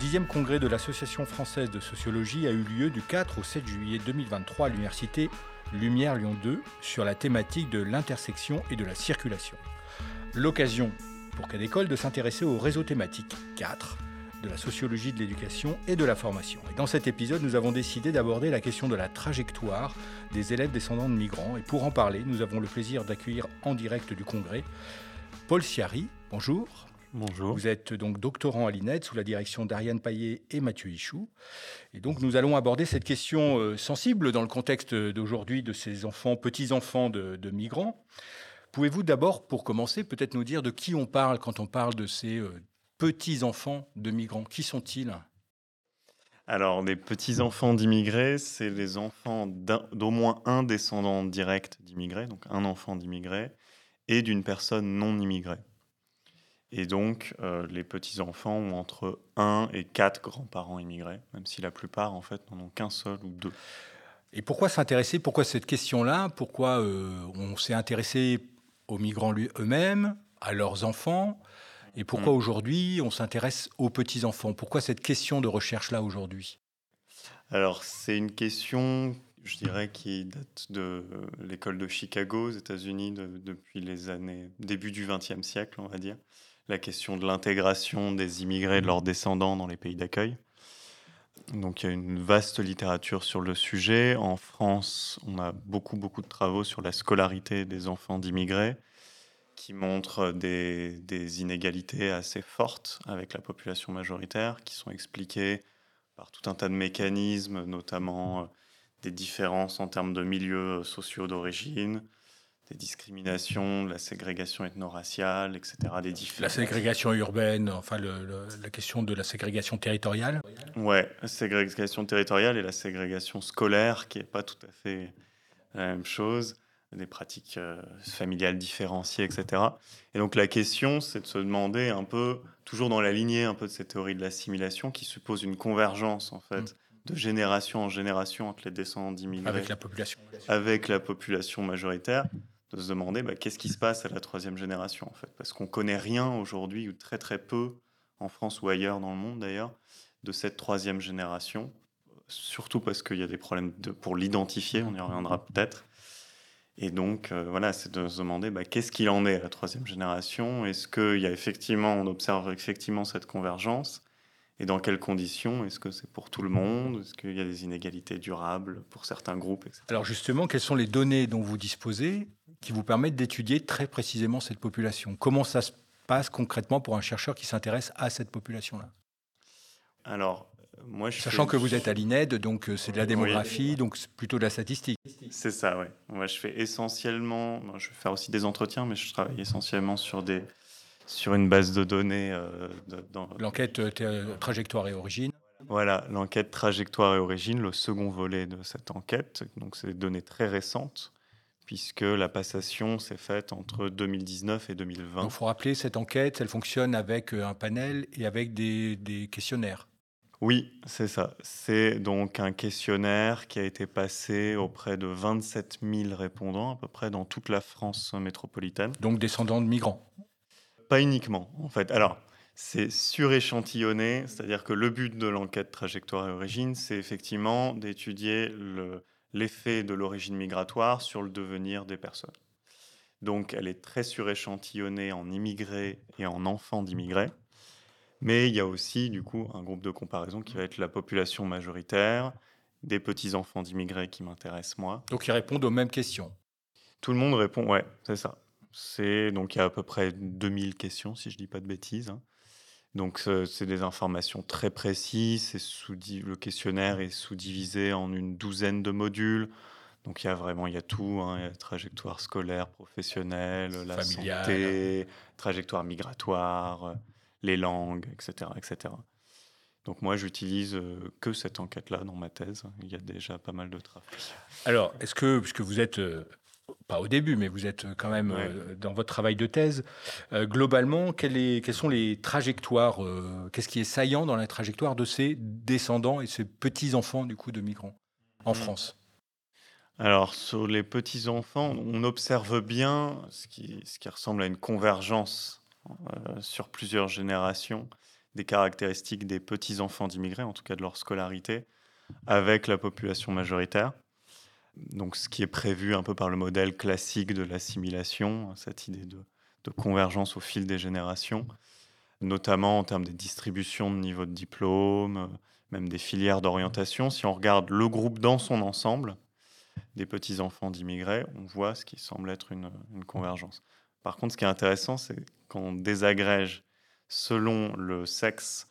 dixième congrès de l'Association française de sociologie a eu lieu du 4 au 7 juillet 2023 à l'université Lumière Lyon 2 sur la thématique de l'intersection et de la circulation. L'occasion pour Cadécole de s'intéresser au réseau thématique 4 de la sociologie de l'éducation et de la formation. Et dans cet épisode, nous avons décidé d'aborder la question de la trajectoire des élèves descendants de migrants. Et pour en parler, nous avons le plaisir d'accueillir en direct du congrès Paul Siari. Bonjour. Bonjour. Vous êtes donc doctorant à l'INED sous la direction d'Ariane Paillet et Mathieu Ichou. Et donc nous allons aborder cette question euh, sensible dans le contexte d'aujourd'hui de ces enfants, petits-enfants de, de, migrants. Pouvez-vous d'abord, pour commencer, peut-être nous dire de qui on parle quand on parle de ces euh, petits-enfants de migrants? Qui sont-ils? Alors, les petits-enfants d'immigrés, c'est les enfants d'au moins un descendant direct d'immigrés, donc un enfant d'immigrés, et d'une personne non immigrée. Et donc, euh, les petits-enfants ont entre 1 et 4 grands-parents immigrés, même si la plupart, en fait, n'en ont qu'un seul ou deux. Et pourquoi s'intéresser Pourquoi cette question-là? Pourquoi euh, on s'est intéressé aux migrants eux-mêmes, à leurs enfants? Et pourquoi mm. aujourd'hui on s'intéresse aux petits-enfants? Pourquoi cette question de recherche-là aujourd'hui? Alors, c'est une question, je dirais, qui date de l'école de Chicago aux États-Unis depuis les années, début du XXe siècle, on va dire la question de l'intégration des immigrés et de leurs descendants dans les pays d'accueil. Donc il y a une vaste littérature sur le sujet. En France, on a beaucoup, beaucoup de travaux sur la scolarité des enfants d'immigrés qui montrent des, des, inégalités assez fortes avec la population majoritaire, qui sont expliquées par tout un tas de mécanismes, notamment euh, des différences en termes de milieux sociaux d'origine, des discriminations, la ségrégation ethno-raciale, etc. Des la ségrégation urbaine, enfin la question de la ségrégation territoriale Ouais, la ségrégation territoriale et la ségrégation scolaire, qui n'est pas tout à fait la même chose, des pratiques euh, familiales différenciées, etc. Et donc la question, c'est de se demander un peu, toujours dans la lignée un peu de cette théorie de l'assimilation, qui suppose une convergence, en fait, mm. de génération en génération entre les descendants d'immigrés. Avec la population. Avec la population majoritaire de se demander bah, qu'est-ce qui se passe à la troisième génération, en fait. Parce qu'on connaît rien aujourd'hui, ou très très peu, en France ou ailleurs dans le monde d'ailleurs, de cette troisième génération. Surtout parce qu'il y a des problèmes pour l'identifier, on y reviendra peut-être. Et donc, euh, voilà, c'est de se demander bah, qu'est-ce qu'il en est à la troisième génération? Est-ce qu'il y a effectivement, on observe effectivement cette convergence? Et dans quelles conditions? Est-ce que c'est pour tout le monde? Est-ce qu'il y a des inégalités durables pour certains groupes etc. Alors justement, quelles sont les données dont vous disposez? Qui vous permettent d'étudier très précisément cette population Comment ça se passe concrètement pour un chercheur qui s'intéresse à cette population-là? Alors, moi, je Sachant que vous êtes à l'INED, donc euh, c'est de la démographie, donc c'est plutôt de la statistique. C'est ça, oui. Moi, je fais essentiellement, je vais faire aussi des entretiens, mais je travaille essentiellement sur des sur une base de données. Euh, dans... L'enquête euh, trajectoire et origine. Voilà, l'enquête trajectoire et origine, le second volet de cette enquête. Donc, c'est des données très récentes, puisque la passation s'est faite entre 2019 et 2020. Il faut rappeler, cette enquête, elle fonctionne avec euh, un panel et avec des, des questionnaires. Oui, c'est ça. C'est donc un questionnaire qui a été passé auprès de 27 000 répondants, à peu près dans toute la France métropolitaine. Donc descendants de migrants pas uniquement, en fait. Alors, c'est suréchantillonné, c'est-à-dire que le but de l'enquête trajectoire et origine, c'est effectivement d'étudier l'effet de l'origine migratoire sur le devenir des personnes. Donc, elle est très suréchantillonnée en immigrés et en enfants d'immigrés. Mais il y a aussi, du coup, un groupe de comparaison qui va être la population majoritaire, des petits-enfants d'immigrés qui m'intéressent moi. Donc, ils répondent aux mêmes questions. Tout le monde répond, ouais, c'est ça. C'est donc il y a à peu près 2000 questions, si je dis pas de bêtises. Hein. Donc c'est des informations très précises. Sous, le questionnaire est sous-divisé en une douzaine de modules. Donc il y a vraiment il y a tout, hein. y a trajectoire scolaire, professionnelle, la santé, trajectoire migratoire, les langues, etc., etc. Donc moi, j'utilise euh, que cette enquête-là dans ma thèse. Il y a déjà pas mal de travail. Alors, est-ce que, puisque vous êtes euh, pas au début, mais vous êtes quand même euh, dans votre travail de thèse. Euh, globalement, quelles, sont les trajectoires euh, Qu'est-ce qui est saillant dans la trajectoire de ces descendants et ces petits-enfants du coup de migrants en mmh. France? Alors, sur les petits-enfants, on observe bien ce qui, ce qui, ressemble à une convergence sur plusieurs générations, des caractéristiques des petits-enfants d'immigrés, en tout cas de leur scolarité, avec la population majoritaire. Donc, ce qui est prévu un peu par le modèle classique de l'assimilation, cette idée de, convergence au fil des générations, notamment en termes des distributions de niveau de diplôme, même des filières d'orientation. Si on regarde le groupe dans son ensemble, des petits-enfants d'immigrés, on voit ce qui semble être une, convergence. Par contre, ce qui est intéressant, c'est qu'on désagrège selon le sexe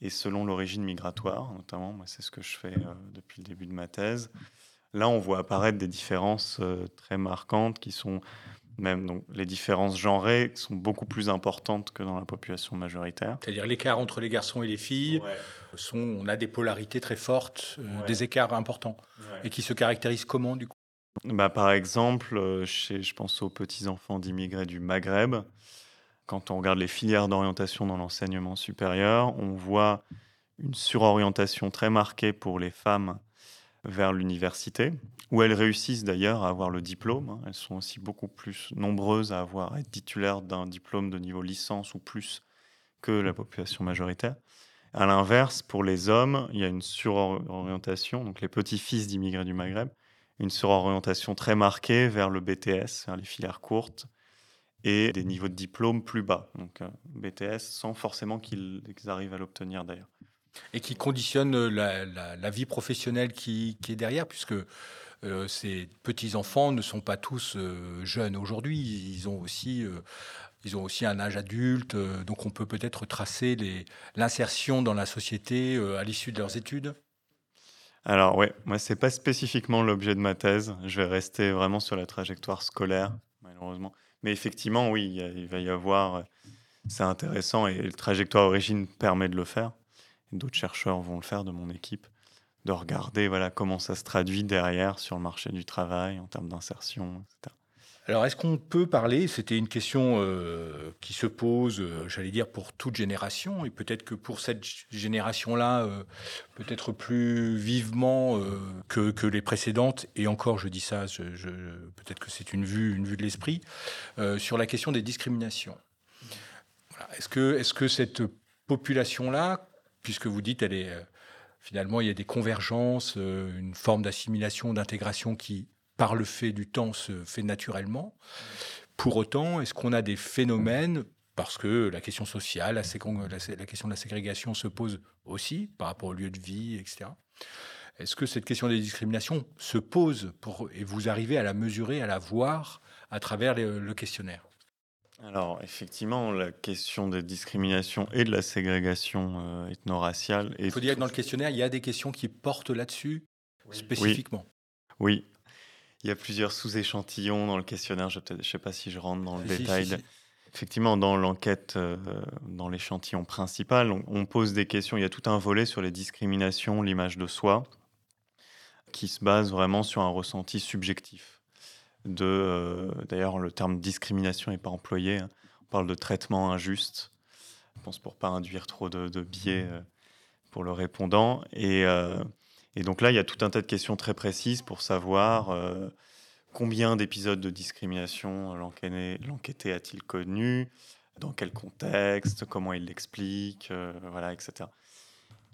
et selon l'origine migratoire, notamment, moi c'est ce que je fais euh, depuis le début de ma thèse. Là, on voit apparaître des différences euh, très marquantes qui sont même donc les différences genrées sont beaucoup plus importantes que dans la population majoritaire. C'est-à-dire l'écart entre les garçons et les filles, sont, on a des polarités très fortes, euh, des écarts importants, et qui se caractérisent comment du coup? Bah, Par exemple, euh, chez, je pense aux petits-enfants d'immigrés du Maghreb, quand on regarde les filières d'orientation dans l'enseignement supérieur, on voit une surorientation très marquée pour les femmes vers l'université, où elles réussissent d'ailleurs à avoir le diplôme. Hein. Elles sont aussi beaucoup plus nombreuses à avoir être titulaires d'un diplôme de niveau licence ou plus que la population majoritaire. À l'inverse, pour les hommes, il y a une surorientation, donc les petits-fils d'immigrés du Maghreb, une surorientation très marquée vers le BTS, vers les filières courtes, et des niveaux de diplôme plus bas. Donc euh, BTS sans forcément qu'ils arrivent à l'obtenir d'ailleurs. Et qui conditionne la, la, vie professionnelle qui, est derrière, puisque euh, ces petits-enfants ne sont pas tous euh, jeunes aujourd'hui. Ils ont aussi... Euh, ils ont aussi un âge adulte, donc on peut peut-être tracer l'insertion dans la société à l'issue de leurs études. Alors oui, moi c'est pas spécifiquement l'objet de ma thèse. Je vais rester vraiment sur la trajectoire scolaire, malheureusement. Mais effectivement, oui, il va y avoir. C'est intéressant et la trajectoire origine permet de le faire d'autres chercheurs vont le faire de mon équipe, de regarder voilà, comment ça se traduit derrière sur le marché du travail en termes d'insertion, etc. Alors, est-ce qu'on peut parler, c'était une question euh, qui se pose, euh, j'allais dire, pour toute génération, et peut-être que pour cette génération-là, euh, peut-être plus vivement que, que, les précédentes, et encore, je dis ça, peut-être que c'est une vue, une vue de l'esprit, sur la question des discriminations. Est-ce que, est -ce que cette population-là puisque vous dites, elle euh, finalement, il y a des convergences, euh, une forme d'assimilation, d'intégration qui, par le fait du temps, se fait naturellement. Pour autant, est-ce qu'on a des phénomènes, parce que la question sociale, la, question de la ségrégation se pose aussi par rapport au lieu de vie, etc. Est-ce que cette question des discriminations se pose et vous arrivez à la mesurer, à la voir à travers le questionnaire? Alors, effectivement, la question des discriminations et de la ségrégation euh, ethno-raciale. Il faut dire que dans le questionnaire, il y a des questions qui portent là-dessus spécifiquement. Oui. Il y a plusieurs sous-échantillons dans le questionnaire. Je ne sais pas si je rentre dans le détail. Effectivement, dans l'enquête, euh, dans l'échantillon principal, on, pose des questions. Il y a tout un volet sur les discriminations, l'image de soi, qui se base vraiment sur un ressenti subjectif Euh, d'ailleurs, le terme discrimination n'est pas employé. Hein. On parle de traitement injuste. Je pense pour pas induire trop de, biais euh, pour le répondant. Euh, et, donc là, il y a tout un tas de questions très précises pour savoir combien d'épisodes de discrimination l'enquêté a-t-il connu, dans quel contexte, comment il l'explique, voilà, etc.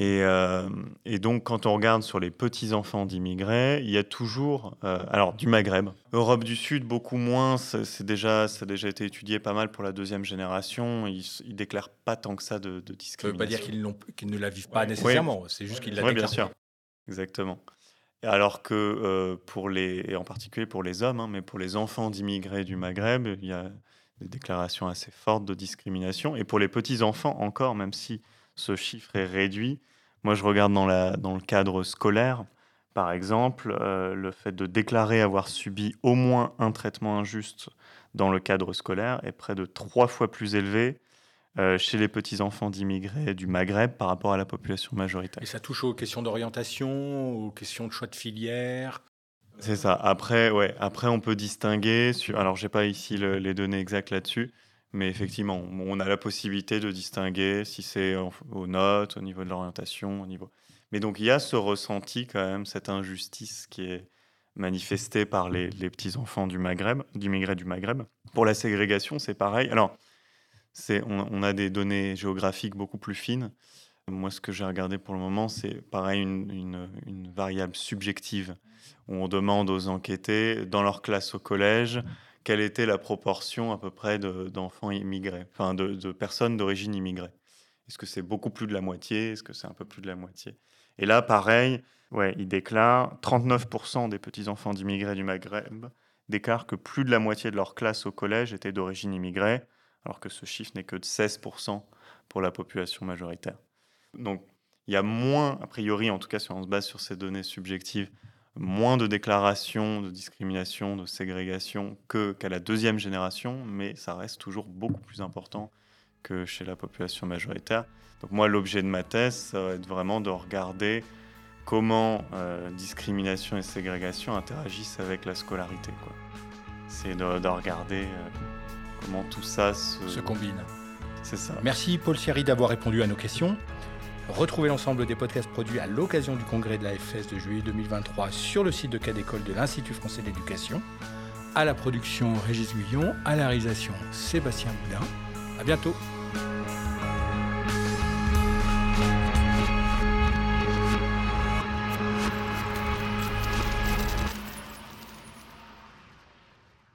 Euh, et, donc, quand on regarde sur les petits-enfants d'immigrés, il y a toujours, euh, alors du Maghreb, Europe du Sud, beaucoup moins, c'est déjà, ça a déjà été étudié pas mal pour la deuxième génération, ils ne déclarent pas tant que ça de, de discrimination. Ça ne veut pas dire qu'ils ne la vivent pas nécessairement, c'est juste qu'ils la déclarent. Oui, bien sûr, exactement. Alors que euh, pour les, et en particulier pour les hommes, hein, mais pour les enfants d'immigrés du Maghreb, il y a des déclarations assez fortes de discrimination. Et pour les petits-enfants encore, même si ce chiffre est réduit. Moi, je regarde dans, la, dans le cadre scolaire, par exemple, euh, le fait de déclarer avoir subi au moins un traitement injuste dans le cadre scolaire est près de trois fois plus élevé euh, chez les petits-enfants d'immigrés du Maghreb par rapport à la population majoritaire. Et ça touche aux questions d'orientation, aux questions de choix de filière C'est ça. Après, ouais, après, on peut distinguer. Sur... Alors, j'ai pas ici les données exactes là-dessus, mais effectivement, on a la possibilité de distinguer si c'est aux notes, au niveau de l'orientation, au niveau. Mais donc il y a ce ressenti quand même, cette injustice qui est manifestée par les, petits enfants du Maghreb, d'immigrés du Maghreb. Pour la ségrégation, c'est pareil. Alors c'est on, a des données géographiques beaucoup plus fines. Moi, ce que j'ai regardé pour le moment, c'est pareil une, variable subjective où on demande aux enquêtés dans leur classe au collège quelle était la proportion à peu près d'enfants immigrés, enfin de, de personnes d'origine immigrée? Est-ce que c'est beaucoup plus de la moitié? Est-ce que c'est un peu plus de la moitié? Et là, pareil, ouais, il déclare 39% des petits-enfants d'immigrés du Maghreb déclarent que plus de la moitié de leur classe au collège était d'origine immigrée, alors que ce chiffre n'est que de 16% pour la population majoritaire. Donc, il y a moins, a priori, en tout cas si on se base sur ces données subjectives, moins de déclarations de discrimination, de ségrégation que, qu'à la deuxième génération, mais ça reste toujours beaucoup plus important que chez la population majoritaire. Donc moi, l'objet de ma thèse, ça va être vraiment de regarder comment euh, discrimination et ségrégation interagissent avec la scolarité. C'est de, regarder euh, comment tout ça se, se combine. C'est ça. Merci Paul Sierry d'avoir répondu à nos questions. Retrouvez l'ensemble des podcasts produits à l'occasion du congrès de la FS de juillet 2023 sur le site de Cas d'école de l'Institut français d'éducation. À la production Régis Guillon, à la réalisation Sébastien Boudin. À bientôt.